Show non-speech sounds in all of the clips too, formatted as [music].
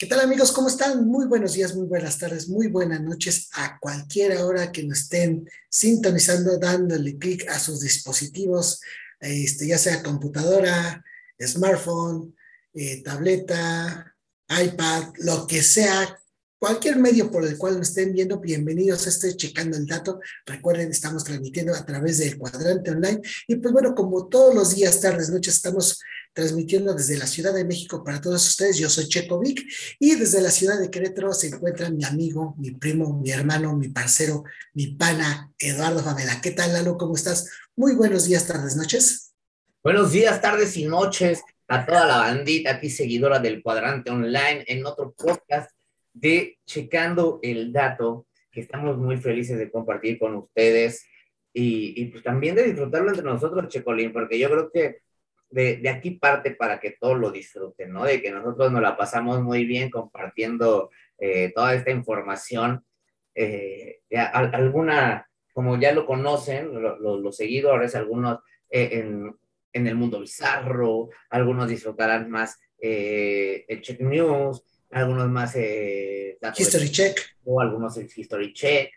¿Qué tal amigos? ¿Cómo están? Muy buenos días, muy buenas tardes, muy buenas noches a cualquier hora que nos estén sintonizando, dándole clic a sus dispositivos, este, ya sea computadora, smartphone, eh, tableta, iPad, lo que sea, cualquier medio por el cual nos estén viendo, bienvenidos a este Checando el Dato. Recuerden, estamos transmitiendo a través del cuadrante online. Y pues bueno, como todos los días, tardes, noches, estamos transmitiendo desde la Ciudad de México para todos ustedes. Yo soy Checo Vic y desde la ciudad de Querétaro se encuentra mi amigo, mi primo, mi hermano, mi parcero, mi pana, Eduardo Famela. ¿Qué tal, Lalo? ¿Cómo estás? Muy buenos días, tardes, noches. Buenos días, tardes y noches a toda la bandita aquí seguidora del cuadrante online en otro podcast de Checando el Dato, que estamos muy felices de compartir con ustedes y, y pues también de disfrutarlo entre nosotros, Checolín, porque yo creo que de, de, aquí parte para que todos lo disfruten, ¿no? De que nosotros nos la pasamos muy bien compartiendo eh, toda esta información. Eh, ya, alguna, como ya lo conocen, lo, lo, los seguidores, algunos eh, en, en, el mundo bizarro, algunos disfrutarán más el Check News, algunos más eh, History Check. O algunos el History Check.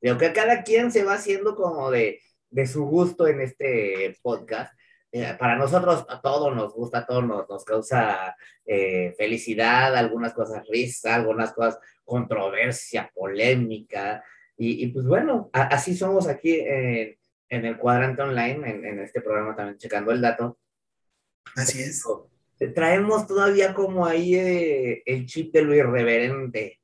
Creo que cada quien se va haciendo como de, de su gusto en este podcast. Eh, para nosotros a todos nos gusta, a todos nos, nos causa eh, felicidad, algunas cosas risa, algunas cosas controversia, polémica. Y, y pues bueno, a, así somos aquí en, en el cuadrante online, en, en, este programa también checando el dato. Así es traemos todavía como ahí eh, el chip de lo irreverente.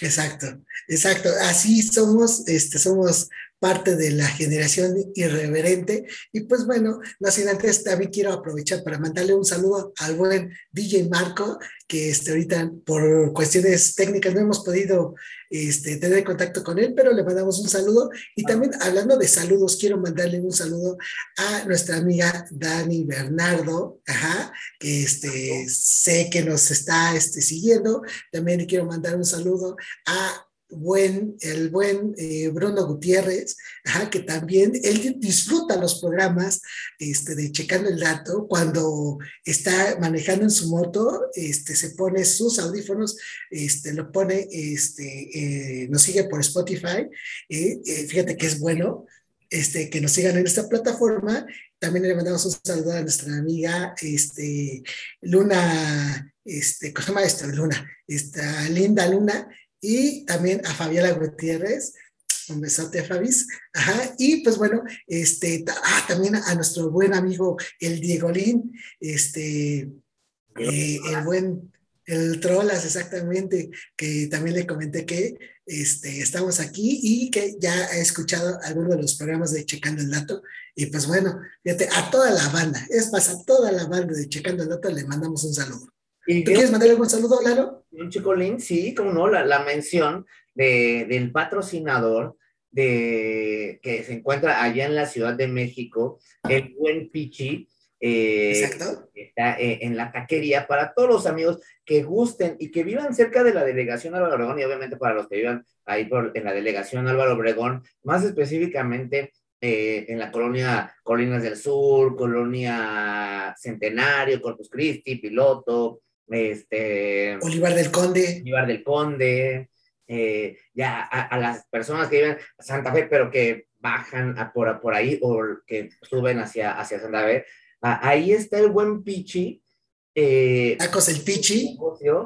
Exacto, exacto. Así somos, este, somos parte de la generación irreverente. Y pues bueno, no sin antes también quiero aprovechar para mandarle un saludo al buen DJ Marco, que este, ahorita por cuestiones técnicas no hemos podido este, tener contacto con él, pero le mandamos un saludo. Y también hablando de saludos, quiero mandarle un saludo a nuestra amiga Dani Bernardo, ajá, que este, sé que nos está este, siguiendo. También le quiero mandar un saludo a buen, el buen eh, Bruno Gutiérrez, que también él disfruta los programas este, de Checando el Dato, cuando está manejando en su moto, este, se pone sus audífonos, este, lo pone, este, eh, nos sigue por Spotify, eh, fíjate que es bueno. Este, que nos sigan en esta plataforma. También le mandamos un saludo a nuestra amiga este, Luna, este, ¿cómo se llama esto? Luna, esta linda Luna, y también a Fabiola Gutiérrez. Un besote, Fabis. Ajá. Y pues bueno, este, ah, también a nuestro buen amigo, el Diegolín, este, eh, el buen, el Trolas, exactamente, que también le comenté que este, estamos aquí y que ya ha escuchado algunos de los programas de Checando el Dato. Y pues bueno, fíjate, a toda la banda, es más, a toda la banda de Checando el Dato le mandamos un saludo. ¿Tú quieres mandarle algún saludo, Laro? Un chicolín, sí, como no, la, la mención de, del patrocinador de, que se encuentra allá en la Ciudad de México, el buen Pichi. Eh, Exacto. Está eh, en la taquería para todos los amigos que gusten y que vivan cerca de la delegación Álvaro Obregón y obviamente para los que vivan ahí por, en la delegación Álvaro Obregón, más específicamente eh, en la colonia Colinas del Sur, colonia Centenario, Corpus Christi, Piloto, este, Olivar del Conde. Olivar del Conde, eh, ya a, a, las personas que viven a Santa Fe, pero que bajan a por, por ahí o que suben hacia, hacia Santa Fe, ahí está el buen Pichi. Eh, tacos el Pichi.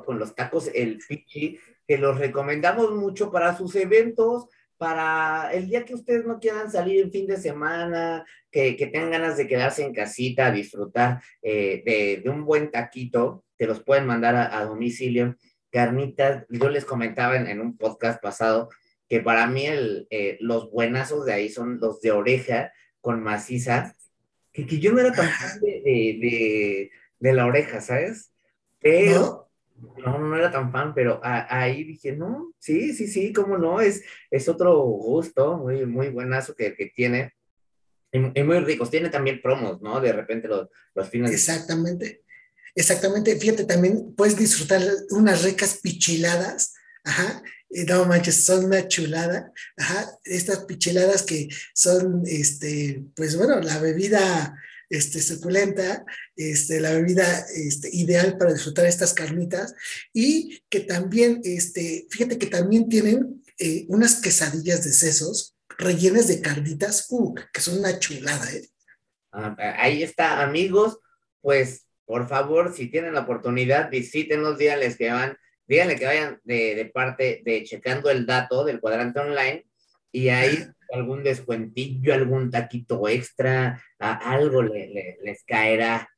Con los tacos el Pichi, que los recomendamos mucho para sus eventos, para el día que ustedes no quieran salir en fin de semana, que, que tengan ganas de quedarse en casita, disfrutar eh, de, de, un buen taquito, te los pueden mandar a, a domicilio. Carnitas, yo les comentaba en, en, un podcast pasado que para mí el, eh, los buenazos de ahí son los de oreja con maciza, que, que yo no era tan fan de, de, la oreja, ¿sabes? Pero... ¿No? No, no era tan fan, pero a, ahí dije, no, sí, sí, sí, cómo no, es, es otro gusto muy, muy buenazo que, que tiene. Y, y, muy ricos, tiene también promos, ¿no? De repente los, los fines. Exactamente. Exactamente, fíjate, también puedes disfrutar unas ricas pichiladas, ajá, no manches, son una chulada, ajá, estas pichiladas que son, este, pues bueno, la bebida este, suculenta, este, la bebida este, ideal para disfrutar estas carnitas y que también, este, fíjate que también tienen eh, unas quesadillas de sesos rellenas de carnitas, uh, que son una chulada, ¿eh? Ah, ahí está, amigos, pues por favor, si tienen la oportunidad, visítenos, díganles que van, díganle que vayan de, parte de checando el dato del cuadrante online y ahí algún descuentillo, algún taquito extra, algo les caerá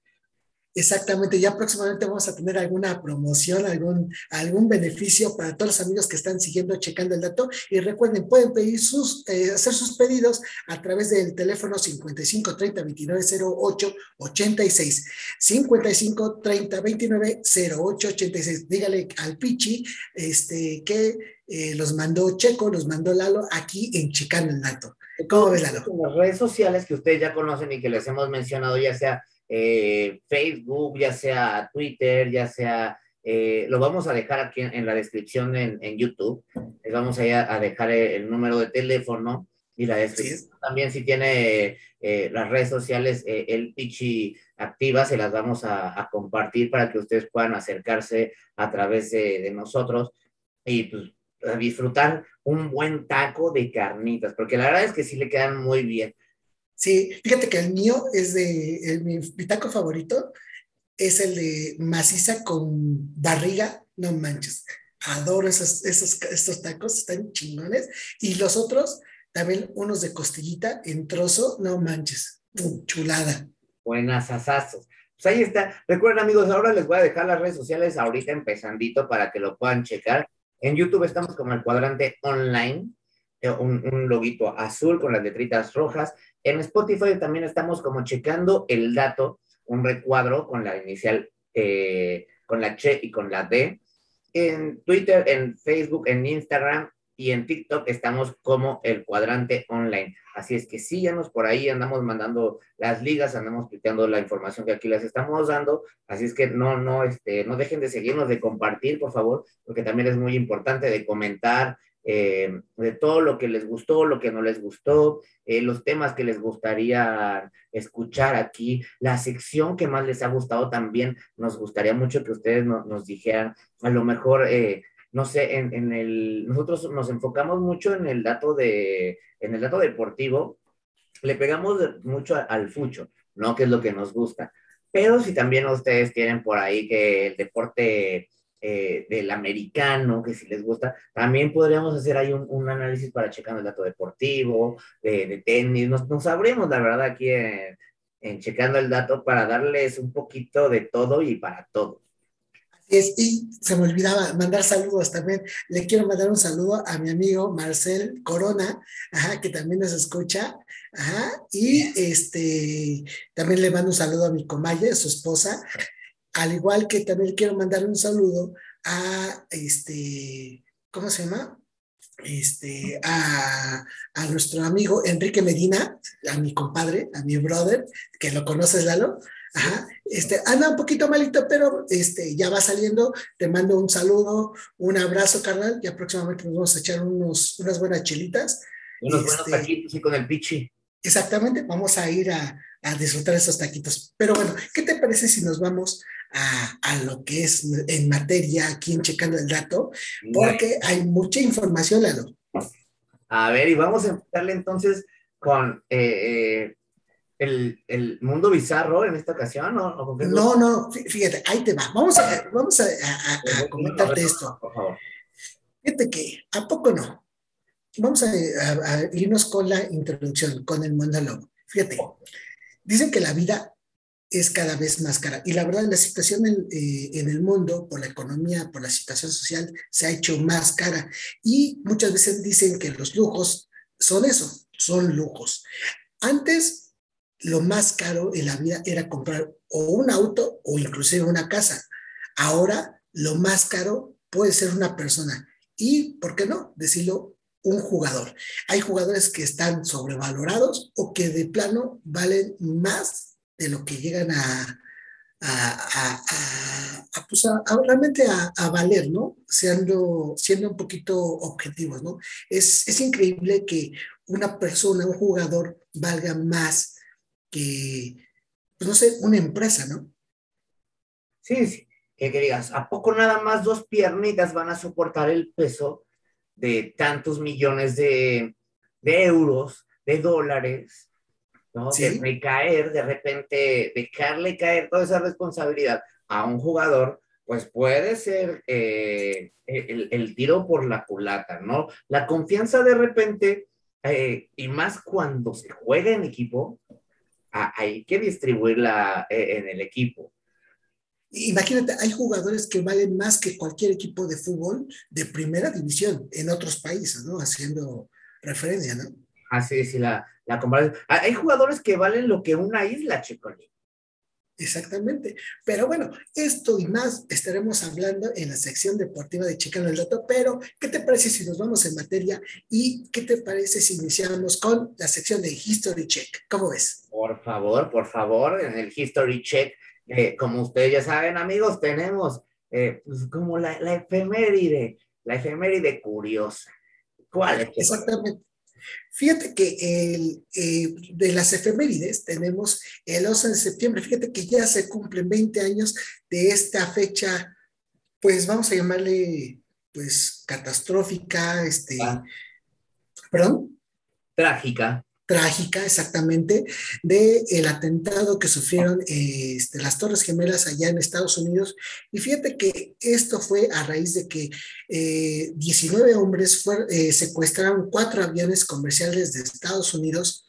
Exactamente, ya próximamente vamos a tener alguna promoción, algún, algún beneficio para todos los amigos que están siguiendo, checando el dato. Y recuerden, pueden pedir sus, eh, hacer sus pedidos a través del teléfono 55 30 29 08 86. 55 30 29 08 86. Dígale al Pichi este, que eh, los mandó Checo, los mandó Lalo aquí en Checando el Dato. ¿Cómo ves, Lalo? En las redes sociales que ustedes ya conocen y que les hemos mencionado, ya sea eh, Facebook, ya sea Twitter, ya sea, eh, lo vamos a dejar aquí en, la descripción en, YouTube, les vamos a, a dejar el, número de teléfono y la descripción. también si tiene eh, las redes sociales, el Pichi activa, se las vamos a, compartir para que ustedes puedan acercarse a través de, nosotros y pues disfrutar un buen taco de carnitas, porque la verdad es que sí le quedan muy bien. Sí, fíjate que el mío es de, mi, taco favorito es el de maciza con barriga, no manches. Adoro esos, esos, estos tacos, están chingones. Y los otros, también unos de costillita en trozo, no manches, chulada. Buenas asazos. Pues ahí está. Recuerden, amigos, ahora les voy a dejar las redes sociales ahorita empezandito para que lo puedan checar. En YouTube estamos como el cuadrante online, un, un loguito azul con las letritas rojas. En Spotify también estamos como checando el dato, un recuadro con la inicial, eh, con la Che y con la D. En Twitter, en Facebook, en Instagram y en TikTok estamos como el cuadrante online. Así es que síganos por ahí, andamos mandando las ligas, andamos quitando la información que aquí les estamos dando. Así es que no, no, este, no dejen de seguirnos, de compartir, por favor, porque también es muy importante de comentar, eh, de todo lo que les gustó, lo que no les gustó, eh, los temas que les gustaría escuchar aquí, la sección que más les ha gustado también, nos gustaría mucho que ustedes nos dijeran, a lo mejor, eh, no sé, en, el, nosotros nos enfocamos mucho en el dato de, en el dato deportivo, le pegamos mucho al fucho, ¿no? Que es lo que nos gusta. Pero si también ustedes tienen por ahí que el deporte eh, del americano, que si les gusta, también podríamos hacer ahí un, análisis para checar el dato deportivo, de, tenis, nos, nos abrimos la verdad aquí en, checando el dato para darles un poquito de todo y para todo. y se me olvidaba mandar saludos también. Le quiero mandar un saludo a mi amigo Marcel Corona, que también nos escucha. y este, también le mando un saludo a mi comalle, su esposa, al igual que también quiero mandar un saludo a este, ¿cómo se llama? Este, a, nuestro amigo Enrique Medina, a mi compadre, a mi brother, que lo conoces, Lalo. Ajá, este, anda un poquito malito, pero este, ya va saliendo. Te mando un saludo, un abrazo, carnal. Ya próximamente nos vamos a echar unos, unas buenas chelitas. Unos buenos este, taquitos y con el pichi. Exactamente, vamos a ir a, a disfrutar esos taquitos. Pero bueno, ¿qué te parece si nos vamos a, lo que es en materia aquí en Checando el Dato, porque hay mucha información, Lalo. A ver, y vamos a empezarle entonces con eh, eh, el, mundo bizarro en esta ocasión, ¿no? No, no, fíjate, ahí te va. Vamos a, vamos a, comentarte esto. Fíjate que, ¿a poco no? Vamos a, irnos con la introducción, con el monólogo. Fíjate, dicen que la vida es cada vez más cara. Y la verdad, la situación eh, en, el mundo, por la economía, por la situación social, se ha hecho más cara. Y muchas veces dicen que los lujos son eso, son lujos. Antes, lo más caro en la vida era comprar o un auto o inclusive una casa. Ahora, lo más caro puede ser una persona. Y, ¿por qué no? Decirlo, un jugador. Hay jugadores que están sobrevalorados o que de plano valen más de lo que llegan a, a, pues realmente a, valer, ¿no? Siendo, siendo un poquito objetivos, ¿no? Es, es increíble que una persona, un jugador, valga más que, pues no sé, una empresa, ¿no? Sí, sí, que, digas, ¿a poco nada más dos piernitas van a soportar el peso de tantos millones de, euros, de dólares, ¿no? De recaer, de repente, dejarle caer toda esa responsabilidad a un jugador, pues puede ser eh, el, tiro por la culata, ¿no? La confianza de repente, eh, y más cuando se juega en equipo, hay que distribuirla eh, en el equipo. Imagínate, hay jugadores que valen más que cualquier equipo de fútbol de primera división en otros países, ¿no? Haciendo referencia, ¿no? Así sí, la, la comparación. Hay jugadores que valen lo que una isla, Checoni. Exactamente. Pero bueno, esto y más estaremos hablando en la sección deportiva de Chicano el Dato. Pero, ¿qué te parece si nos vamos en materia? ¿Y qué te parece si iniciamos con la sección de History Check? ¿Cómo ves? Por favor, por favor, en el History Check eh, como ustedes ya saben, amigos, tenemos eh, pues, como la, la, efeméride, la efeméride curiosa. ¿Cuál es? Exactamente. Fíjate que el, eh, de las efemérides tenemos el 11 de septiembre, fíjate que ya se cumplen 20 años de esta fecha, pues vamos a llamarle, pues, catastrófica, este, ah. perdón. Trágica trágica exactamente de el atentado que sufrieron este, las Torres Gemelas allá en Estados Unidos. Y fíjate que esto fue a raíz de que 19 eh, hombres eh, secuestraron cuatro aviones comerciales de Estados Unidos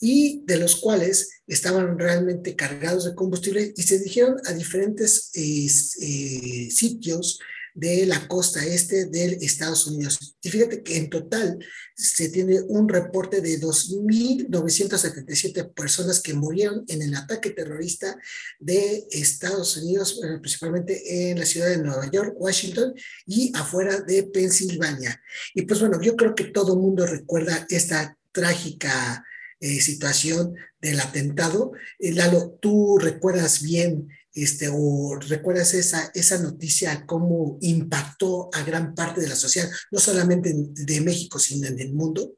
y de los cuales estaban realmente cargados de combustible y se dirigieron a diferentes eh, sitios de la costa este de Estados Unidos. Y fíjate que en total se tiene un reporte de 2.977 personas que murieron en el ataque terrorista de Estados Unidos, principalmente en la ciudad de Nueva York, Washington y afuera de Pensilvania. Y pues bueno, yo creo que todo el mundo recuerda esta trágica eh, situación del atentado. Eh, Lalo, tú recuerdas bien este, o recuerdas esa, esa noticia, cómo impactó a gran parte de la sociedad, no solamente de México, sino en el mundo?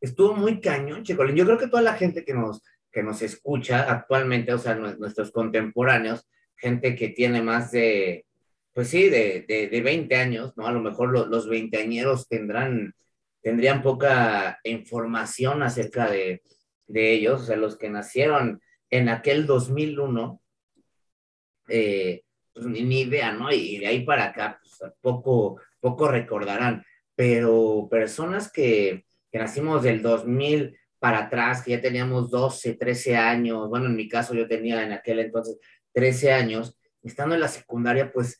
Estuvo muy cañón, Chicolín. Yo creo que toda la gente que nos, que nos escucha actualmente, o sea, nuestros contemporáneos, gente que tiene más de, pues sí, de, de, de 20 años, ¿no? A lo mejor los, los veinteañeros tendrán, tendrían poca información acerca de, de ellos, o sea, los que nacieron en aquel 2001, eh, pues ni, idea, ¿no? Y de ahí para acá, pues, poco, poco recordarán, pero personas que, que nacimos del 2000 para atrás, que ya teníamos 12, 13 años, bueno, en mi caso yo tenía en aquel entonces 13 años, estando en la secundaria, pues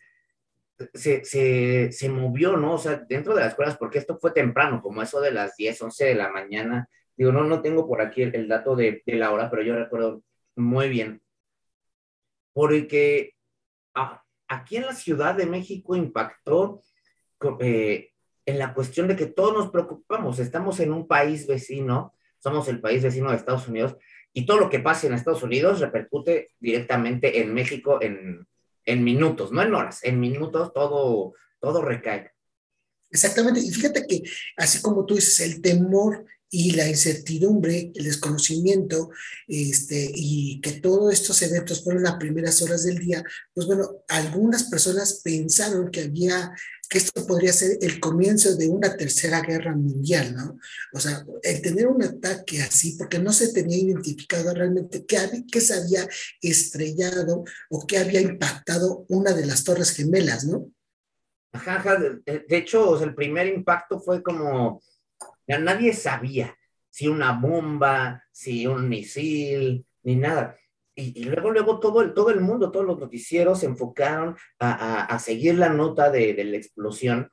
se, se, se, movió, ¿no? O sea, dentro de las escuelas, porque esto fue temprano, como eso de las 10, 11 de la mañana. Digo, no, no tengo por aquí el, el dato de, de, la hora, pero yo recuerdo muy bien porque aquí en la Ciudad de México impactó eh, en la cuestión de que todos nos preocupamos, estamos en un país vecino, somos el país vecino de Estados Unidos, y todo lo que pasa en Estados Unidos repercute directamente en México en, en minutos, no en horas, en minutos todo, todo recae. Exactamente, y fíjate que así como tú dices, el temor y la incertidumbre, el desconocimiento, este, y que todos estos eventos fueron las primeras horas del día, pues bueno, algunas personas pensaron que había, que esto podría ser el comienzo de una tercera guerra mundial, ¿no? O sea, el tener un ataque así, porque no se tenía identificado realmente qué, qué se había estrellado o qué había impactado una de las torres gemelas, ¿no? Ajá, de, de hecho, el primer impacto fue como ya nadie sabía si una bomba, si un misil, ni nada. Y, luego, luego todo el, todo el mundo, todos los noticieros se enfocaron a, seguir la nota de, la explosión.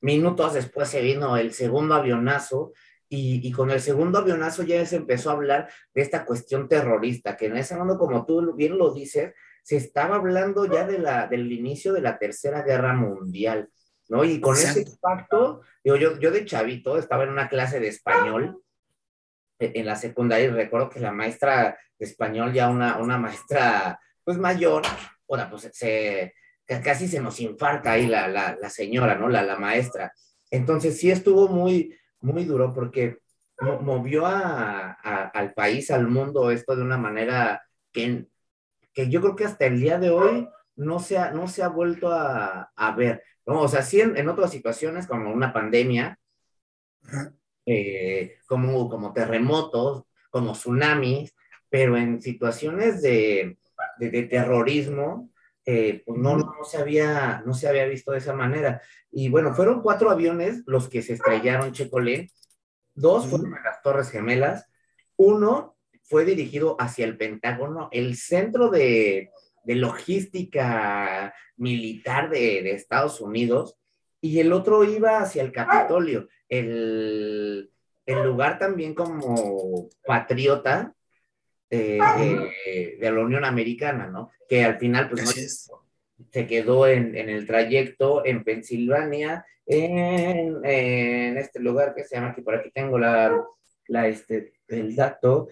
Minutos después se vino el segundo avionazo y, con el segundo avionazo ya se empezó a hablar de esta cuestión terrorista, que en ese momento, como tú bien lo dices, se estaba hablando ya de la, del inicio de la Tercera Guerra Mundial. ¿No? Y con ese impacto, digo, yo, yo de chavito estaba en una clase de español e, en la secundaria y recuerdo que la maestra de español, ya una, una maestra pues mayor, bueno, pues se, casi se nos infarta ahí la, la, la señora, ¿no? La, la maestra. Entonces sí estuvo muy, muy duro porque movió a, a, al país, al mundo, esto de una manera que, que yo creo que hasta el día de hoy no se ha, no se ha vuelto a, a ver. ¿No? O sea, sí en, en, otras situaciones como una pandemia, eh, como, como terremotos, como tsunamis, pero en situaciones de, de, de terrorismo, eh, pues no, no, se había, no se había visto de esa manera. Y bueno, fueron cuatro aviones los que se estrellaron, Checolé. Dos fueron a las Torres Gemelas. Uno fue dirigido hacia el Pentágono, el centro de, de logística militar de, de, Estados Unidos, y el otro iba hacia el Capitolio, el, el lugar también como patriota eh, de, de, la Unión Americana, ¿no? Que al final, pues, no, se quedó en, en, el trayecto en Pensilvania, en, en, este lugar que se llama, que por aquí tengo la, la este, el dato,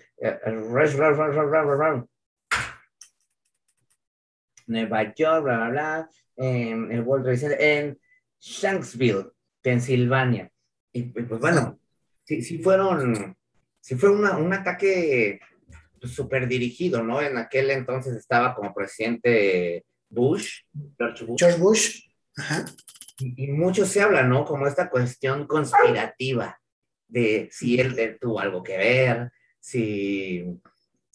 Nueva York, bla, bla, bla, en el World Trade Center, en Shanksville, Pensilvania. Y pues bueno, sí, sí fueron, sí fue una, un ataque súper dirigido, ¿no? En aquel entonces estaba como presidente Bush, George Bush. George Bush. Ajá. Y, y, mucho se habla, ¿no? Como esta cuestión conspirativa de si él tuvo algo que ver, si,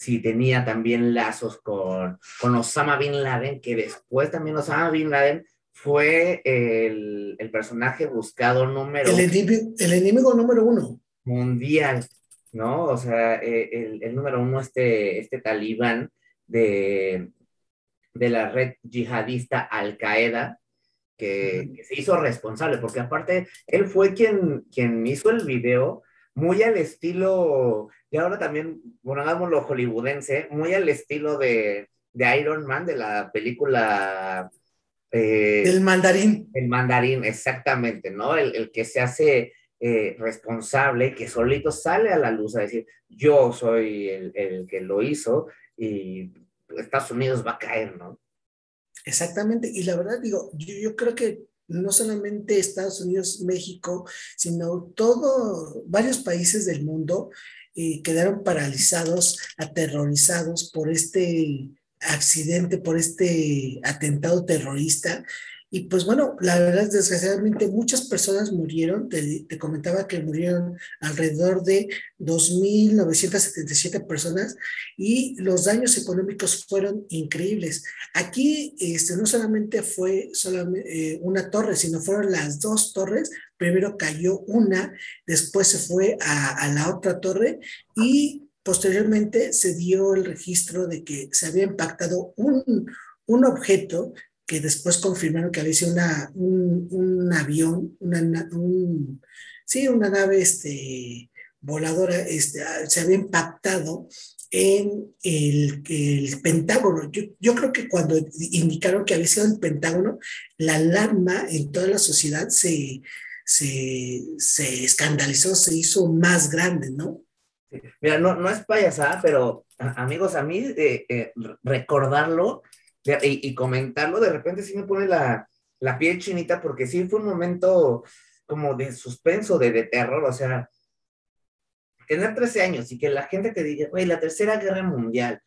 si tenía también lazos con, con Osama Bin Laden, que después también Osama Bin Laden fue el, el personaje buscado número... El enemigo, el enemigo número uno. Mundial, ¿no? O sea, eh, el, el número uno, este, este talibán de, de la red yihadista Al Qaeda, que, que, se hizo responsable, porque aparte él fue quien, quien hizo el video muy al estilo, y ahora también, bueno, hagámoslo hollywoodense, muy al estilo de, de Iron Man, de la película... Eh, el mandarín. El mandarín, exactamente, ¿no? El, el que se hace eh, responsable, que solito sale a la luz a decir, yo soy el, el que lo hizo y Estados Unidos va a caer, ¿no? Exactamente, y la verdad digo, yo, yo creo que no solamente Estados Unidos, México, sino todo, varios países del mundo eh, quedaron paralizados, aterrorizados por este accidente, por este atentado terrorista y pues bueno, la verdad, desgraciadamente muchas personas murieron, te, comentaba que murieron alrededor de 2.977 personas y los daños económicos fueron increíbles. Aquí este, no solamente fue solamente, eh, una torre, sino fueron las dos torres. Primero cayó una, después se fue a, a la otra torre y posteriormente se dio el registro de que se había impactado un, un objeto que después confirmaron que había sido un, un avión, una, un, sí, una nave este, voladora, este, se había impactado en el, el Pentágono. Yo, yo, creo que cuando indicaron que había sido el Pentágono, la alarma en toda la sociedad se, se, se escandalizó, se hizo más grande, ¿no? Mira, no, no es payasada, pero amigos, a mí eh, eh, recordarlo y, y, comentarlo, de repente sí me pone la, la, piel chinita porque sí fue un momento como de suspenso, de, de terror, o sea, tener 13 años y que la gente te diga, güey, la tercera guerra mundial.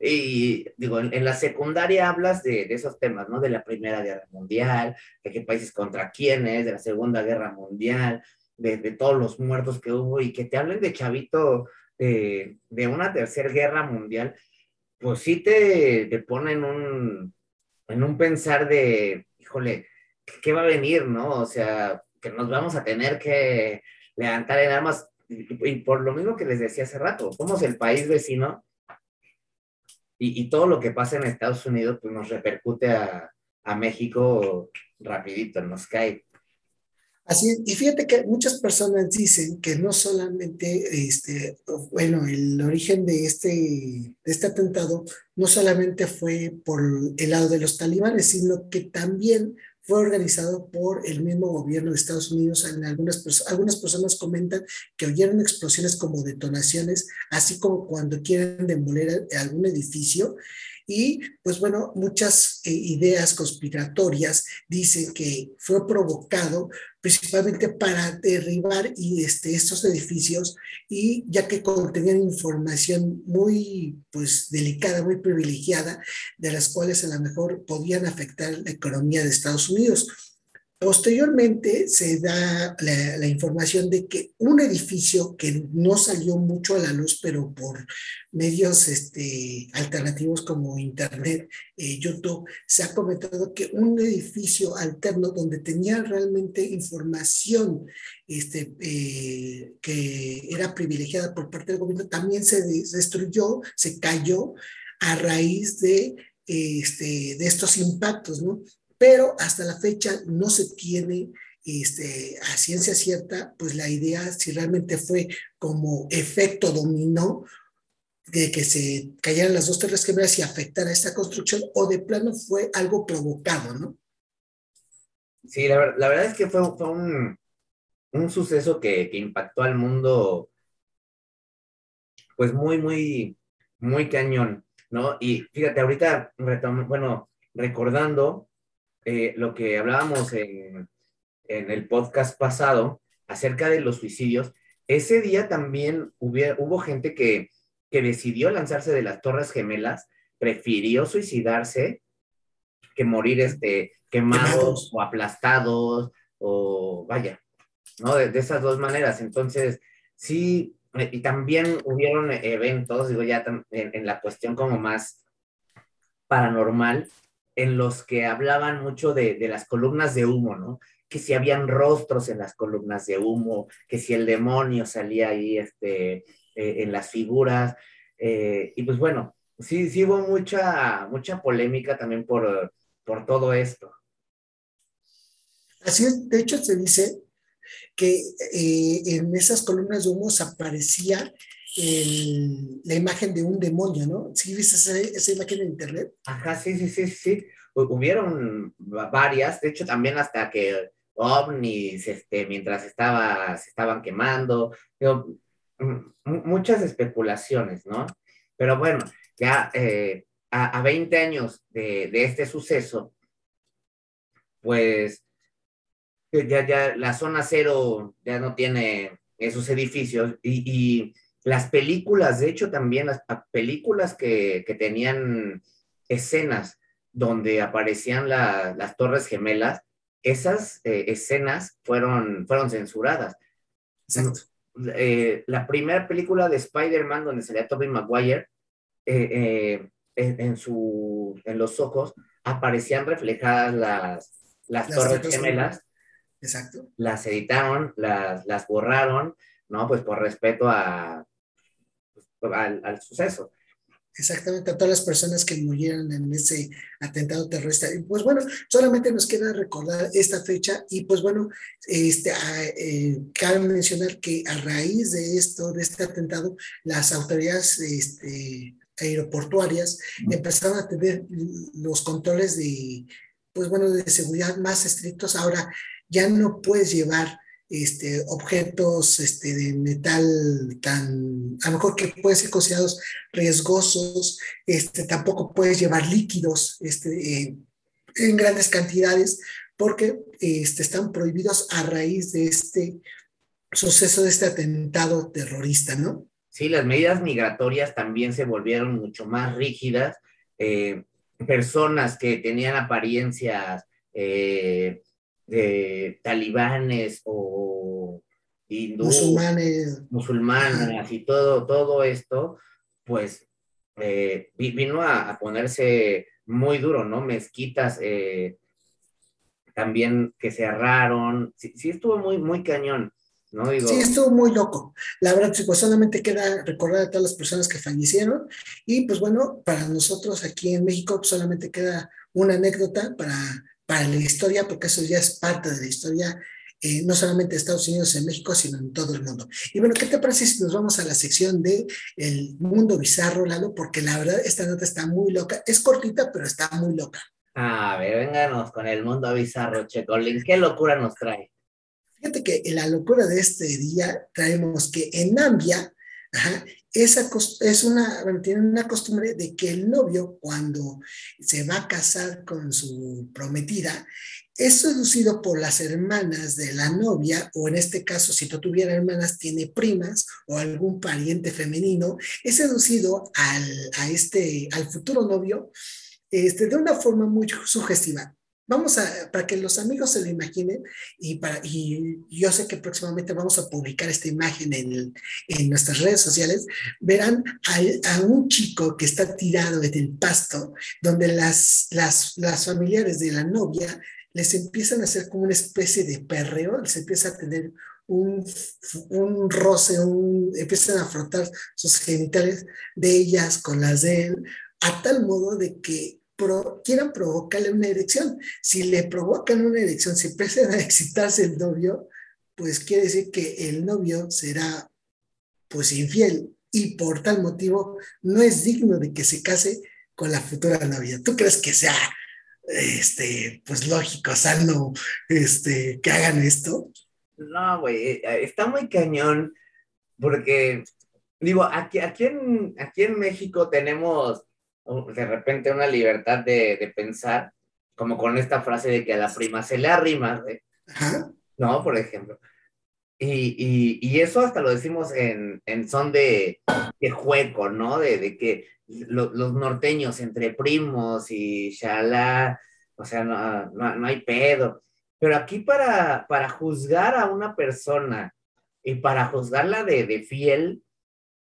Y digo, en, en la secundaria hablas de, de, esos temas, ¿no? De la primera guerra mundial, de qué países contra quiénes, de la segunda guerra mundial, de, de todos los muertos que hubo y que te hablen de chavito de, de una tercera guerra mundial pues sí te, te pone en un, en un pensar de, híjole, ¿qué va a venir, no? O sea, que nos vamos a tener que levantar en armas. Y, por lo mismo que les decía hace rato, somos el país vecino y, y, todo lo que pasa en Estados Unidos pues nos repercute a, a México rapidito, nos cae. Así, y fíjate que muchas personas dicen que no solamente, este, bueno, el origen de este, de este atentado no solamente fue por el lado de los talibanes, sino que también fue organizado por el mismo gobierno de Estados Unidos. Algunas, algunas personas comentan que oyeron explosiones como detonaciones, así como cuando quieren demoler algún edificio Y pues bueno, muchas eh, ideas conspiratorias dicen que fue provocado principalmente para derribar y este, estos edificios y ya que contenían información muy pues delicada, muy privilegiada, de las cuales a lo mejor podían afectar la economía de Estados Unidos. Posteriormente se da la, información de que un edificio que no salió mucho a la luz, pero por medios este, alternativos como Internet, eh, YouTube, se ha comentado que un edificio alterno donde tenía realmente información este, eh, que era privilegiada por parte del gobierno, también se destruyó, se cayó a raíz de, este, de estos impactos, ¿no? Pero hasta la fecha no se tiene este, a ciencia cierta, pues la idea si realmente fue como efecto dominó de que se cayeran las dos torres gemelas y afectara esta construcción, o de plano fue algo provocado, ¿no? Sí, la, verdad es que fue, un, suceso que, impactó al mundo, pues muy, muy, muy cañón, ¿no? Y fíjate, ahorita, bueno, recordando eh, lo que hablábamos en, el podcast pasado acerca de los suicidios, ese día también hubo gente que, decidió lanzarse de las Torres Gemelas, prefirió suicidarse que morir este, quemados, o aplastados o vaya, ¿no? De, esas dos maneras. Entonces, sí, eh, y también hubieron eventos, digo ya en la cuestión como más paranormal, en los que hablaban mucho de, las columnas de humo, ¿no? Que si habían rostros en las columnas de humo, que si el demonio salía ahí este, eh, en las figuras. Eh, y pues bueno, sí, sí hubo mucha, mucha polémica también por, por todo esto. Así es, de hecho se dice que eh, en esas columnas de humo aparecía la imagen de un demonio, ¿no? ¿Sí viste esa, imagen en internet? Ajá, sí, sí, sí, sí. Hubieron varias, de hecho también hasta que ovnis, este, mientras estaba, se estaban quemando, muchas especulaciones, ¿no? Pero bueno, ya eh, a, 20 años de, este suceso, pues ya, ya la zona cero ya no tiene esos edificios y las películas, de hecho, también las películas que, tenían escenas donde aparecían las torres gemelas, esas eh, escenas fueron, fueron censuradas. Eh, la primera película de Spider-Man donde salía Tobey Maguire, eh, en, su, en los ojos aparecían reflejadas las, las, torres gemelas. Exacto. Las editaron, las, las borraron, ¿no? Pues por respeto a, al, suceso. Exactamente, a todas las personas que murieron en ese atentado terrorista. Y pues bueno, solamente nos queda recordar esta fecha y pues bueno, este, eh, cabe mencionar que a raíz de esto, de este atentado, las autoridades este, aeroportuarias empezaron a tener los controles de, pues bueno, de seguridad más estrictos. Ahora ya no puedes llevar este, objetos este, de metal tan, a lo mejor que pueden ser considerados riesgosos, este, tampoco puedes llevar líquidos este, en grandes cantidades porque este, están prohibidos a raíz de este suceso, de este atentado terrorista, ¿no? Sí, las medidas migratorias también se volvieron mucho más rígidas. Eh, personas que tenían apariencias eh, de talibanes o musulmanes, musulmanas y todo, todo esto, pues eh, vino a, ponerse muy duro, ¿no? Mezquitas eh, también que cerraron, sí, sí, estuvo muy, muy cañón. ¿no? Digo, sí, estuvo muy loco. La verdad, pues solamente queda recordar a todas las personas que fallecieron y pues bueno, para nosotros aquí en México pues, solamente queda una anécdota para para la historia, porque eso ya es parte de la historia, eh, no solamente de Estados Unidos en México, sino en todo el mundo. Y bueno, ¿qué te parece si nos vamos a la sección de el mundo bizarro, Lalo? Porque la verdad, esta nota está muy loca. Es cortita, pero está muy loca. A ver, vénganos con el mundo bizarro, Checolín. ¿Qué locura nos trae? Fíjate que la locura de este día traemos que en Nambia, es una, tiene una costumbre de que el novio cuando se va a casar con su prometida es seducido por las hermanas de la novia, o en este caso, si no tuviera hermanas, tiene primas o algún pariente femenino, es seducido al, a este, al futuro novio este, de una forma muy sugestiva. Vamos a, para que los amigos se lo imaginen, y, para, y yo sé que próximamente vamos a publicar esta imagen en, en nuestras redes sociales, verán a, a, un chico que está tirado en el pasto, donde las, las, las familiares de la novia les empiezan a hacer como una especie de perreo, les empieza a tener un, un roce, un, empiezan a frotar sus genitales de ellas con las de él, a tal modo de que quieran provocarle una erección. Si le provocan una erección, si empiezan a excitarse el novio, pues quiere decir que el novio será pues infiel y por tal motivo no es digno de que se case con la futura novia. ¿Tú crees que sea este, pues lógico, sano, este, que hagan esto? No, güey, eh, está muy cañón, porque, digo, aquí, aquí, en, aquí en México tenemos de repente una libertad de, pensar, como con esta frase de que a la prima se le arrima, güey. ¿no? Por ejemplo. Y, y, eso hasta lo decimos en, en son de, de, juego, ¿no? De, de que los norteños entre primos y shala, o sea, no, no, hay pedo. Pero aquí para, para juzgar a una persona y para juzgarla de, de fiel,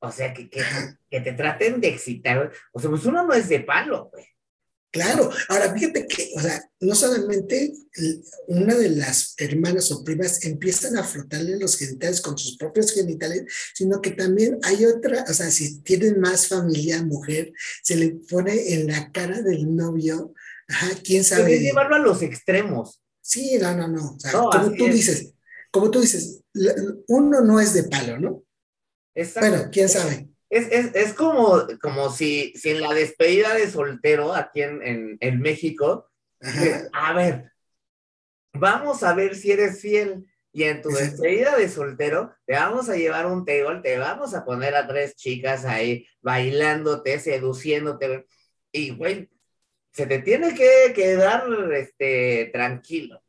o sea, que, que, que, te traten de excitar, o sea, pues uno no es de palo, güey. Claro, ahora fíjate que, o sea, no solamente una de las hermanas o primas empiezan a frotarle los genitales con sus propios genitales, sino que también hay otra, o sea, si tienen más familia mujer, se le pone en la cara del novio, ajá, quién sabe. llevarlo a los extremos. Sí, no, no, no. O sea, como tú dices, como tú dices, uno no es de palo, ¿no? Bueno, quién sabe. Es, es, es, como, como si, si en la despedida de soltero aquí en, en, México, a ver, vamos a ver si eres fiel. Y en tu despedida de soltero, te vamos a llevar un table, te vamos a poner a tres chicas ahí bailándote, seduciéndote. Y, güey, se te tiene que quedar este, tranquilo.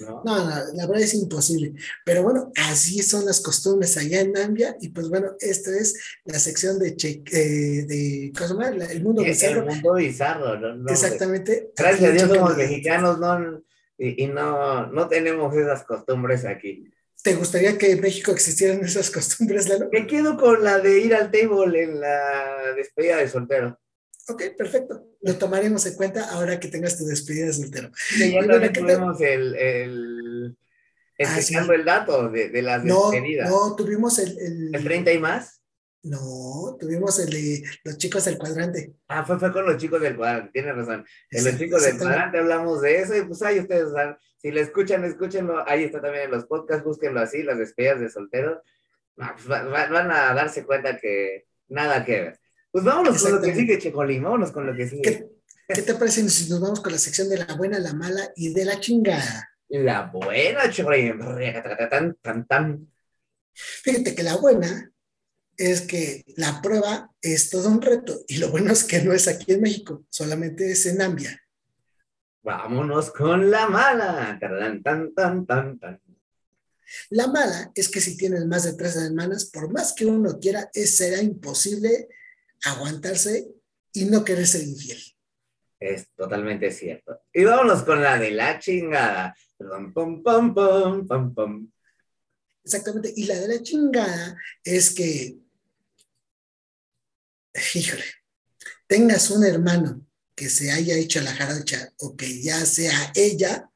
¿No? ¿no? la verdad es imposible. Pero bueno, así son las costumbres allá en Nambia. Y pues bueno, esta es la sección de, che, eh, de ¿cómo se llama? El mundo bizarro. El mundo bizarro, ¿no? Exactamente. Gracias a Dios somos mexicanos, ¿no? Y, y, no, no tenemos esas costumbres aquí. ¿Te gustaría que en México existieran esas costumbres, Lalo? Me quedo con la de ir al table en la despedida de soltero. Ok, perfecto. Lo tomaremos en cuenta ahora que tengas tu despedida de soltero. Sí, ya también tuvimos el, el, ah, el dato de, de las no, despedidas. No, tuvimos el, el... ¿El 30 y más? No, tuvimos el de los chicos del cuadrante. Ah, fue, fue con los chicos del cuadrante, tienes razón. En los chicos del cuadrante hablamos de eso y pues ahí ustedes, si lo escuchan, escúchenlo. Ahí está también en los podcasts, búsquenlo así, las despedidas de solteros. Pues, van a darse cuenta que nada que ver. Pues vámonos con lo que sigue, Checolín, vámonos con lo que sigue. ¿Qué, te parece si nos vamos con la sección de la buena, la mala y de la chingada? La buena, Checolín. Fíjate que la buena es que la prueba es todo un reto y lo bueno es que no es aquí en México, solamente es en Ambia. Vámonos con la mala. Tan, tan, tan, tan, La mala es que si tienes más de tres hermanas, por más que uno quiera, será imposible aguantarse y no querer ser infiel. Es totalmente cierto. Y vámonos con la de la chingada. Exactamente. Y la de la chingada es que, híjole, tengas un hermano que se haya hecho la jarocha o que ya sea ella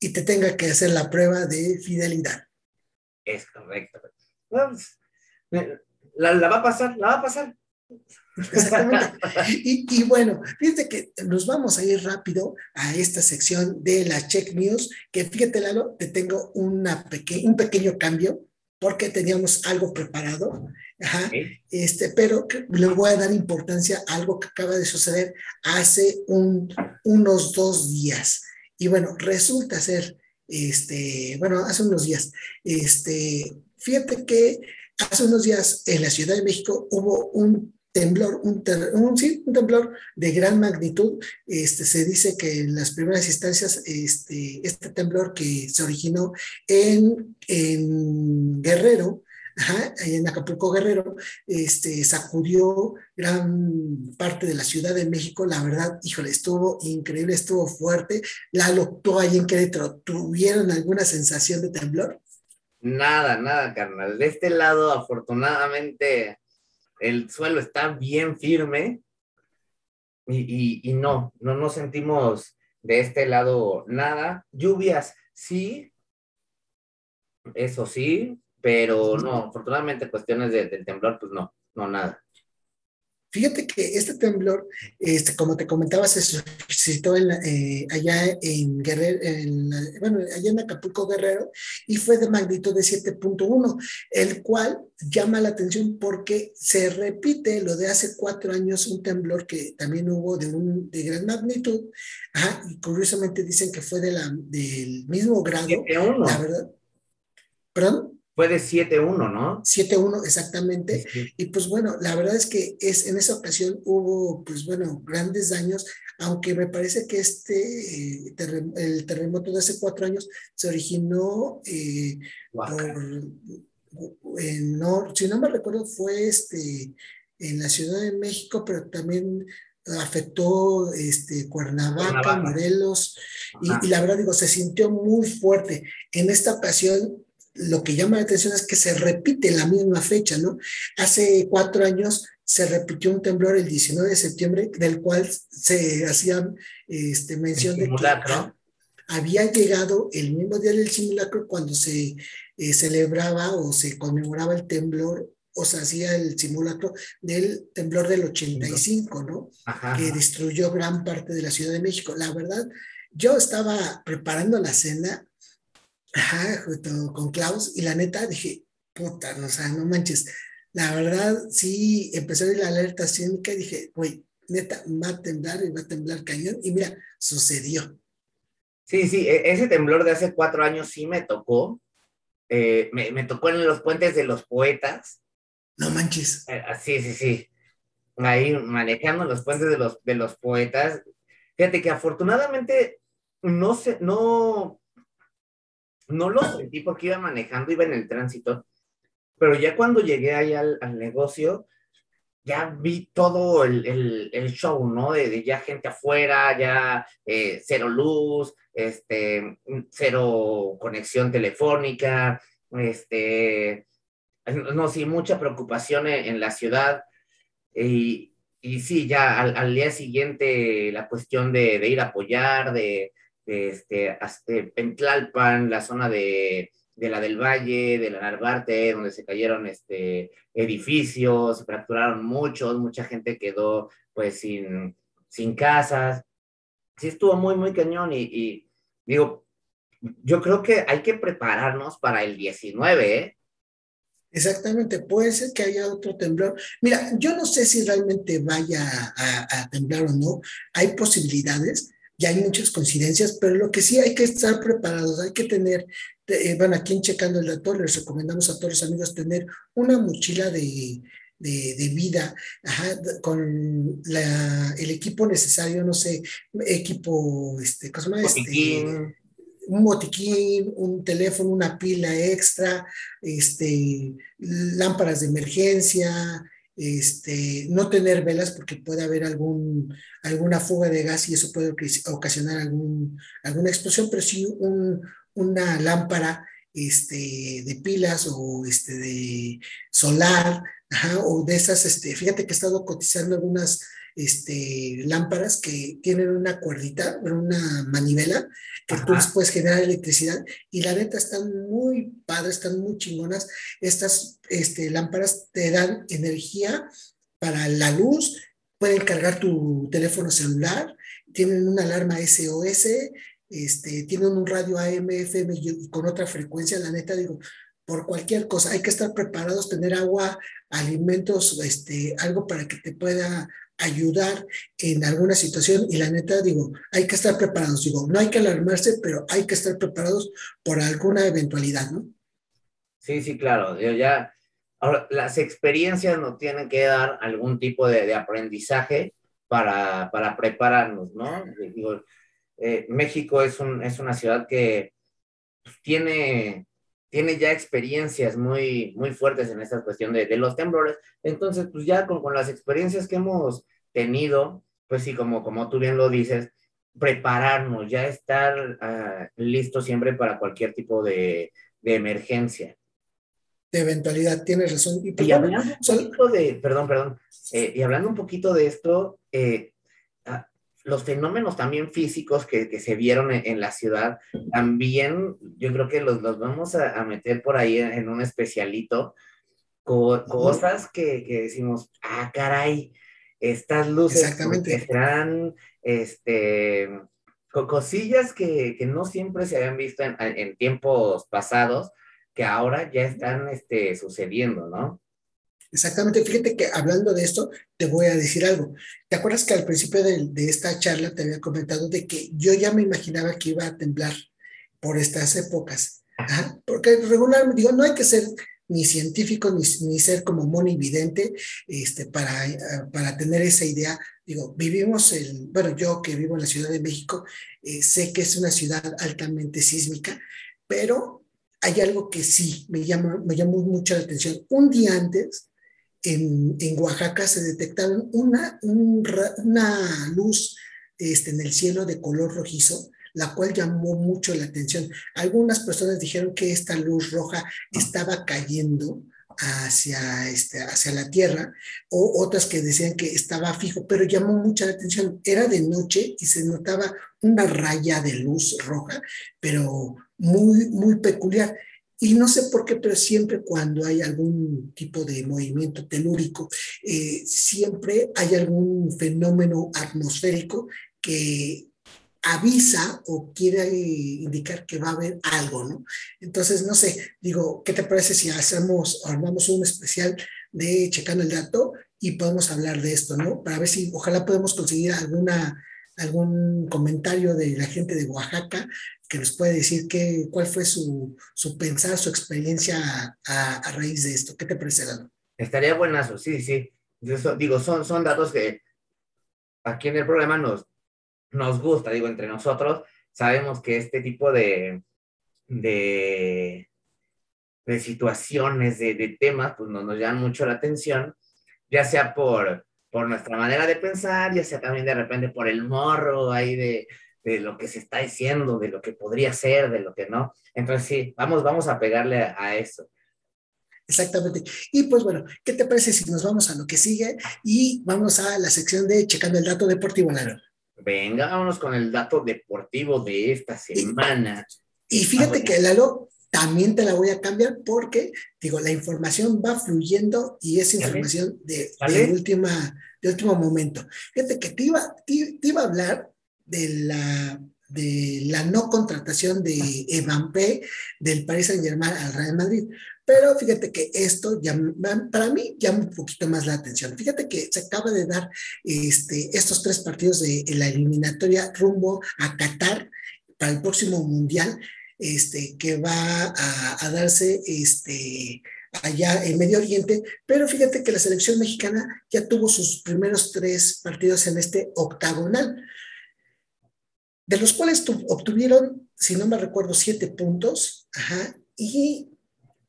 y te tenga que hacer la prueba de fidelidad. Es correcto. Pues, la, la va a pasar, la va a pasar. Exactamente. Y, bueno, fíjate que nos vamos a ir rápido a esta sección de la Check News, que fíjate, Lalo, te tengo una un pequeño cambio porque teníamos algo preparado, este, pero le voy a dar importancia a algo que acaba de suceder hace un, unos dos días. Y bueno, resulta ser, este, bueno, hace unos días, este, fíjate que hace unos días en la Ciudad de México hubo un temblor, un, temblor de gran magnitud. Este, se dice que en las primeras instancias, este, este temblor que se originó en, Guerrero, Ajá, en Acapulco Guerrero, este, sacudió gran parte de la Ciudad de México. La verdad, híjole, estuvo increíble, estuvo fuerte. Tú ahí en Querétaro, ¿tuvieron alguna sensación de temblor? Nada, nada, carnal. De este lado, afortunadamente, el suelo está bien firme y, y no, no nos sentimos de este lado nada. Lluvias, sí, eso sí, pero no, afortunadamente cuestiones de, del temblor, pues no, no nada. Fíjate que este temblor, este, como te comentaba, se suscitó en eh, allá en Guerrero, bueno, allá en Acapulco Guerrero, y fue de magnitud de 7.1, el cual llama la atención porque se repite lo de hace cuatro años, un temblor que también hubo de, un, de gran magnitud, y curiosamente dicen que fue de la, del mismo grado, la verdad. ¿Perdón? Fue de 7-1, ¿no? 7-1, exactamente. Y pues bueno, la verdad es que es, en esa ocasión hubo, pues bueno, grandes daños, aunque me parece que este, eh, el terremoto de hace cuatro años se originó eh, por, no, si no me recuerdo, fue este, en la Ciudad de México, pero también afectó este, Cuernavaca, Morelos, y, y, la verdad digo, se sintió muy fuerte. En esta ocasión lo que llama la atención es que se repite la misma fecha, ¿no? Hace cuatro años se repitió un temblor el 19 de septiembre, del cual se hacía este, mención de que había llegado el mismo día del simulacro cuando se eh, celebraba o se conmemoraba el temblor o se hacía el simulacro del temblor del 85, ¿no? Que destruyó gran parte de la Ciudad de México. La verdad, yo estaba preparando la cena Ajá, junto con Klaus, y la neta dije, puta, no, o sea, no manches. La verdad, sí, empezó a ir la alerta sísmica y dije, güey, neta, va a temblar y va a temblar cañón. Y mira, sucedió. Sí, sí, e, ese temblor de hace cuatro años sí me tocó. Eh, me, me, tocó en los puentes de los poetas. No manches. Eh, ah, sí, sí, sí. Ahí manejando los puentes de los, de los poetas. Fíjate que afortunadamente no sé, no, no lo sentí porque iba manejando, iba en el tránsito, pero ya cuando llegué ahí al, negocio, ya vi todo el, show, ¿no? De, ya gente afuera, ya eh, cero luz, este, cero conexión telefónica, este, no, sí, mucha preocupación en, la ciudad. Y, y sí, ya al, día siguiente la cuestión de, de ir a apoyar, de, este, en Tlalpan, la zona de, de, la del Valle, de la Narvarte, donde se cayeron este, edificios, se fracturaron muchos, mucha gente quedó pues sin, sin casas. Sí estuvo muy, muy cañón y, y digo, yo creo que hay que prepararnos para el 19, ¿eh? Exactamente, puede ser que haya otro temblor. Mira, yo no sé si realmente vaya a, a, temblar o no, hay posibilidades, ya hay muchas coincidencias, pero lo que sí hay que estar preparados, hay que tener, eh, bueno, aquí en Checando el Dato les recomendamos a todos los amigos tener una mochila de, de, vida, con la, el equipo necesario, no sé, equipo, este, ¿cómo Este, un botiquín, un teléfono, una pila extra, este, lámparas de emergencia, este, no tener velas porque puede haber algún, alguna fuga de gas y eso puede ocasionar algún, alguna explosión, pero sí una lámpara este, de pilas o este, de solar, o de esas, este, fíjate que he estado cotizando algunas este, lámparas que tienen una cuerdita, una manivela, que tú puedes generar electricidad. Y la neta están muy padres, están muy chingonas. Estas este, lámparas te dan energía para la luz, pueden cargar tu teléfono celular, tienen una alarma SOS, este, tienen un radio AM, FM y con otra frecuencia, la neta digo, por cualquier cosa, hay que estar preparados, tener agua, alimentos, este, algo para que te pueda ayudar en alguna situación y la neta digo, hay que estar preparados, digo, no hay que alarmarse, pero hay que estar preparados por alguna eventualidad, ¿no? Sí, sí, claro, yo ya, Ahora, las experiencias nos tienen que dar algún tipo de, de aprendizaje para, para, prepararnos, ¿no? Digo, eh, México es, un, es una ciudad que tiene, tiene ya experiencias muy, muy fuertes en esta cuestión de, de los temblores. Entonces, pues ya con, con, las experiencias que hemos tenido, pues sí, como, como tú bien lo dices, prepararnos, ya estar uh, listos siempre para cualquier tipo de, de emergencia de eventualidad, tienes razón. Y, y hablando un poquito de, perdón, perdón, eh, y hablando un poquito de esto, eh, los fenómenos también físicos que, que se vieron en, en, la ciudad, también yo creo que los, los vamos a, a, meter por ahí en, en un especialito, co cosas que, que, decimos, ah, caray, estas luces Exactamente. serán, este, cosillas que, que, no siempre se habían visto en, en tiempos pasados, que ahora ya están este, sucediendo, ¿no? Exactamente, fíjate que hablando de esto, te voy a decir algo. ¿Te acuerdas que al principio de, de, esta charla te había comentado de que yo ya me imaginaba que iba a temblar por estas épocas? Ajá, porque regularmente, digo, no hay que ser ni científico ni, ni ser como monividente este, para, para tener esa idea. Digo, vivimos el, bueno, yo que vivo en la Ciudad de México, eh, sé que es una ciudad altamente sísmica, pero hay algo que sí me llamó, me llamó mucho la atención. Un día antes, en, Oaxaca se detectaron una, un, una luz este, en el cielo de color rojizo, la cual llamó mucho la atención. Algunas personas dijeron que esta luz roja estaba cayendo hacia, este, hacia la tierra, o otras que decían que estaba fijo, pero llamó mucha la atención. Era de noche y se notaba una raya de luz roja, pero muy, muy peculiar. Y no sé por qué, pero siempre cuando hay algún tipo de movimiento telúrico, eh, siempre hay algún fenómeno atmosférico que avisa o quiere indicar que va a haber algo, ¿no? Entonces, no sé, digo, ¿qué te parece si hacemos, armamos un especial de checando el dato y podemos hablar de esto, ¿no? Para ver si, ojalá podemos conseguir alguna, algún comentario de la gente de Oaxaca que nos puede decir qué, cuál fue su, su pensar, su experiencia a, raíz de esto. ¿Qué te parece, Lalo? Estaría buenazo, sí, sí. Digo, son, son datos que aquí en el programa nos, nos gusta, digo, entre nosotros, sabemos que este tipo de, de, de situaciones, de, de, temas, pues nos, nos llaman mucho la atención, ya sea por, por nuestra manera de pensar, ya sea también de repente por el morro ahí de, de lo que se está diciendo, de lo que podría ser, de lo que no. Entonces sí, vamos, vamos a pegarle a, a eso. Exactamente. Y pues bueno, ¿qué te parece si nos vamos a lo que sigue y vamos a la sección de checando el dato deportivo, Lalo? Venga, vámonos con el dato deportivo de esta semana. Y, y fíjate que Lalo, también te la voy a cambiar porque, digo, la información va fluyendo y es información de, de, última, de último momento. Fíjate que te iba, te, te iba a hablar de la, de la no contratación de Evampé del Paris Saint Germain al Real Madrid. Pero fíjate que esto ya, para mí llama un poquito más la atención. Fíjate que se acaba de dar este, estos tres partidos de, de la eliminatoria rumbo a Qatar para el próximo Mundial, este, que va a, a darse este, allá en Medio Oriente, pero fíjate que la selección mexicana ya tuvo sus primeros tres partidos en este octagonal de los cuales obtuvieron, si no me recuerdo, siete puntos. Ajá, y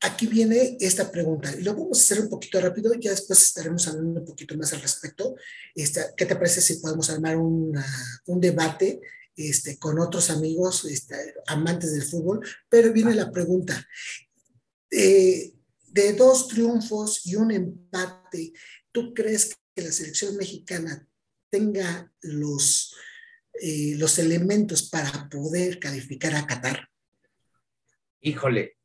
aquí viene esta pregunta. Y lo vamos a hacer un poquito rápido, ya después estaremos hablando un poquito más al respecto. Esta, ¿Qué te parece si podemos armar una, un debate este, con otros amigos este, amantes del fútbol? Pero viene la pregunta. Eh, de dos triunfos y un empate, ¿tú crees que la selección mexicana tenga los eh, los elementos para poder calificar a Qatar? Híjole,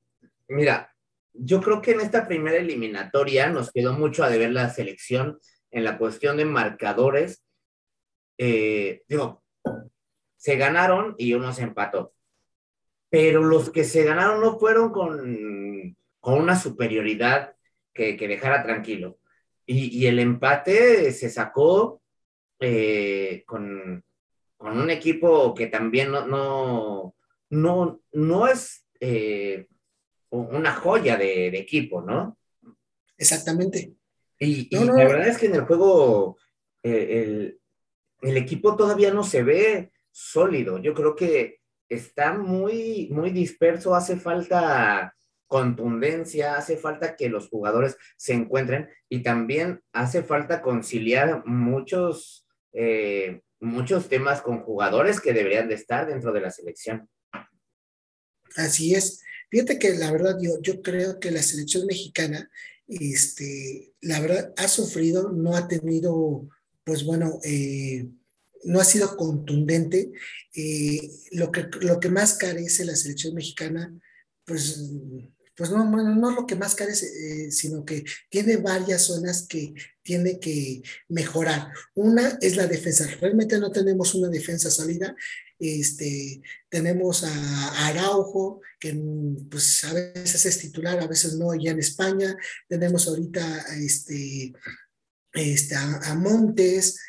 mira, yo creo que en esta primera eliminatoria nos quedó mucho a deber la selección en la cuestión de marcadores. Eh, digo, se ganaron y uno se empató. Pero los que se ganaron no fueron con, con una superioridad que, que dejara tranquilo. Y, y, el empate se sacó eh, con, con un equipo que también no, no, no, no es eh, una joya de, de, equipo, ¿no? Exactamente. Y, la verdad es que en el juego eh, el, el, equipo todavía no se ve sólido. Yo creo que está muy, muy disperso, hace falta contundencia, hace falta que los jugadores se encuentren y también hace falta conciliar muchos, eh, muchos temas con jugadores que deberían de estar dentro de la selección. Así es. Fíjate que la verdad yo, yo creo que la selección mexicana, este, la verdad, ha sufrido, no ha tenido, pues bueno, eh, no ha sido contundente. Eh, lo, que, lo que más carece la selección mexicana, pues pues no, no, lo que más carece, eh, sino que tiene varias zonas que tiene que mejorar. Una es la defensa. Realmente no tenemos una defensa sólida. Este, tenemos a, Araujo, que pues a veces es titular, a veces no, ya en España. Tenemos ahorita este, este, a, Montes,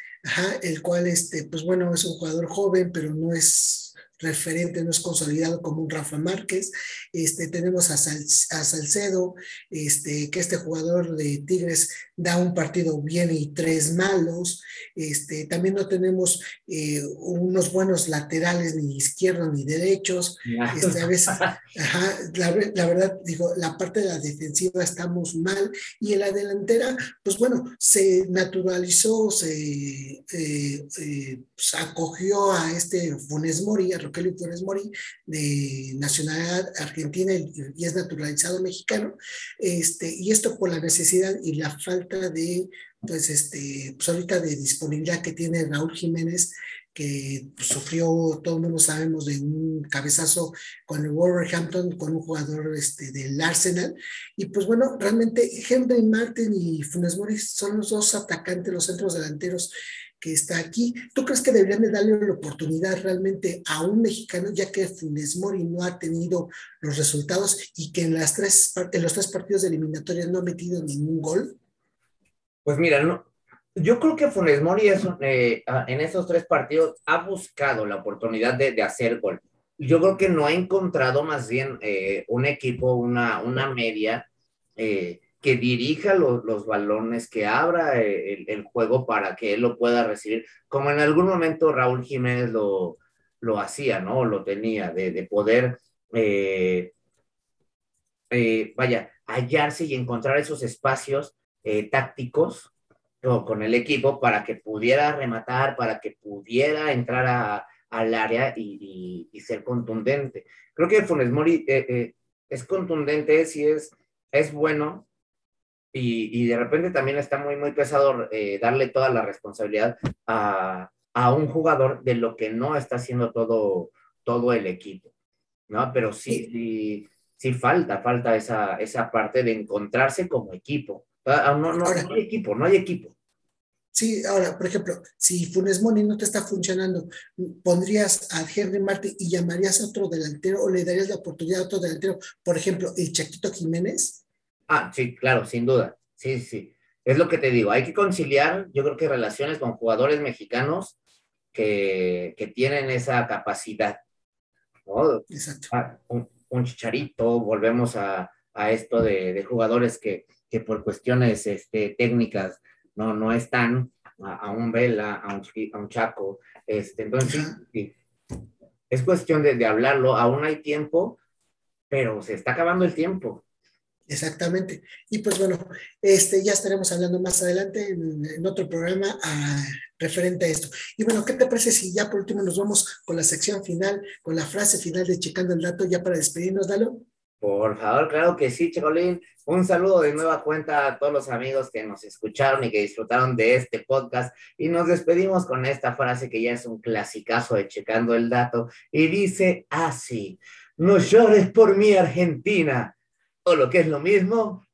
el cual, este, pues bueno, es un jugador joven, pero no es referente, no es consolidado como un Rafa Márquez. Este, tenemos a, a, Salcedo, este, que este jugador de Tigres da un partido bien y tres malos. Este, también no tenemos eh, unos buenos laterales ni izquierdos ni derechos. Este, a veces, [laughs] ajá, la, verdad, digo, la parte de la defensiva estamos mal y en la delantera, pues bueno, se naturalizó, se eh, eh, pues, acogió a este Funes Mori, a Rogelio Funes Mori, de nacionalidad argentina y, es naturalizado mexicano. Este, y esto por la necesidad y la falta de, pues, este, pues ahorita de disponibilidad que tiene Raúl Jiménez, que pues, sufrió, todo el mundo sabemos, de un cabezazo con el Wolverhampton, con un jugador este, del Arsenal. Y pues bueno, realmente Henry Martin y Funes Mori son los dos atacantes, los centros delanteros que está aquí. ¿Tú crees que deberían de darle la oportunidad realmente a un mexicano, ya que Funes Mori no ha tenido los resultados y que en, las tres, en los tres partidos de eliminatorias no ha metido ningún gol? Pues mira, no, yo creo que Funes Mori eh, en esos tres partidos ha buscado la oportunidad de, hacer gol. Yo creo que no ha encontrado más bien eh, un equipo, una, una media eh, que dirija los balones, que abra el, juego para que él lo pueda recibir, como en algún momento Raúl Jiménez lo, lo hacía, ¿no? Lo tenía, de, de poder, vaya, hallarse y encontrar esos espacios eh, tácticos con el equipo para que pudiera rematar, para que pudiera entrar al área y, ser contundente. Creo que Funes Mori eh, eh, es contundente, sí es, es bueno, y, de repente también está muy, muy pesado darle toda la responsabilidad a, un jugador de lo que no está haciendo todo, todo el equipo, ¿no? Pero sí, sí, sí falta, falta esa, esa parte de encontrarse como equipo. Ah, ah, no, no, no hay equipo, no hay equipo. Sí, ahora, por ejemplo, si Funes Moni no te está funcionando, ¿pondrías a Henry Martin y llamarías a otro delantero o le darías la oportunidad a otro delantero? Por ejemplo, el Chaquito Jiménez. Ah, sí, claro, sin duda. Sí, sí. Es lo que te digo. Hay que conciliar, yo creo que relaciones con jugadores mexicanos que, que tienen esa capacidad. Exacto. Ah, un, chicharito, volvemos a, a esto de, de jugadores que, que por cuestiones este, técnicas no, no están a, un Vela, a un, a un Chaco. Este, entonces, sí, es cuestión de, de, hablarlo, aún hay tiempo, pero se está acabando el tiempo. Exactamente. Y pues bueno, este, ya estaremos hablando más adelante en, otro programa ah, referente a esto. Y bueno, ¿qué te parece si ya por último nos vamos con la sección final, con la frase final de Checando el Dato, ya para despedirnos, Dalo? Por favor, claro que sí, Checolín. Un saludo de nueva cuenta a todos los amigos que nos escucharon y que disfrutaron de este podcast. Y nos despedimos con esta frase que ya es un clasicazo de Checando el Dato. Y dice así, no llores por mí, Argentina. O lo que es lo mismo.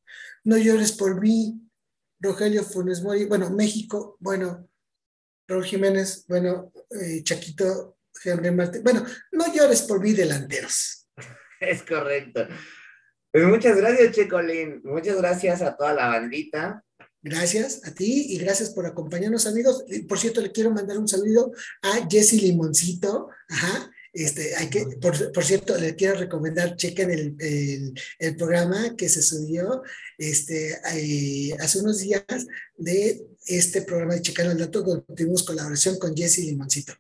No llores por mí, Rogelio Funes Mori. Bueno, México, bueno, Raúl Jiménez, bueno, eh, Chaquito, Henry Martín. Bueno, no llores por mí, delanteros. [laughs] Es correcto. Pues muchas gracias, Checolín. Muchas gracias a toda la bandita. Gracias a ti y gracias por acompañarnos, amigos. Por cierto, le quiero mandar un saludo a Jesse Limoncito, ajá, Este, hay que, por, por cierto, le quiero recomendar, chequen el, el, el programa que se subió este, eh, hace unos días de este programa de Checando el Dato, donde tuvimos colaboración con Jesse Limoncito.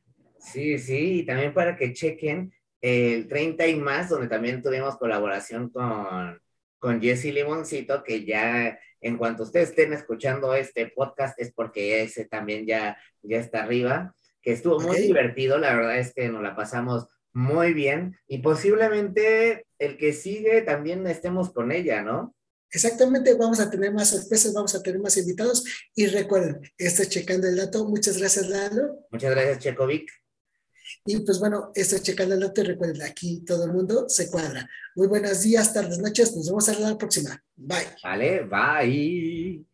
Sí, sí, y también para que chequen el 30 y más, donde también tuvimos colaboración con, con Jesse Limoncito, que ya en cuanto ustedes estén escuchando este podcast es porque ese también ya, ya está arriba, que estuvo muy divertido, la verdad es que nos la pasamos muy bien y posiblemente el que sigue también estemos con ella, ¿no? Exactamente, vamos a tener más sorpresas, vamos a tener más invitados y recuerden, esto es Checando el Dato. Muchas gracias, Lalo. Muchas gracias, Checovic. Y pues bueno, esto es Checando el Dato y recuerden, aquí todo el mundo se cuadra. Muy buenos días, tardes, noches, nos vemos a la próxima. Bye. Vale, bye.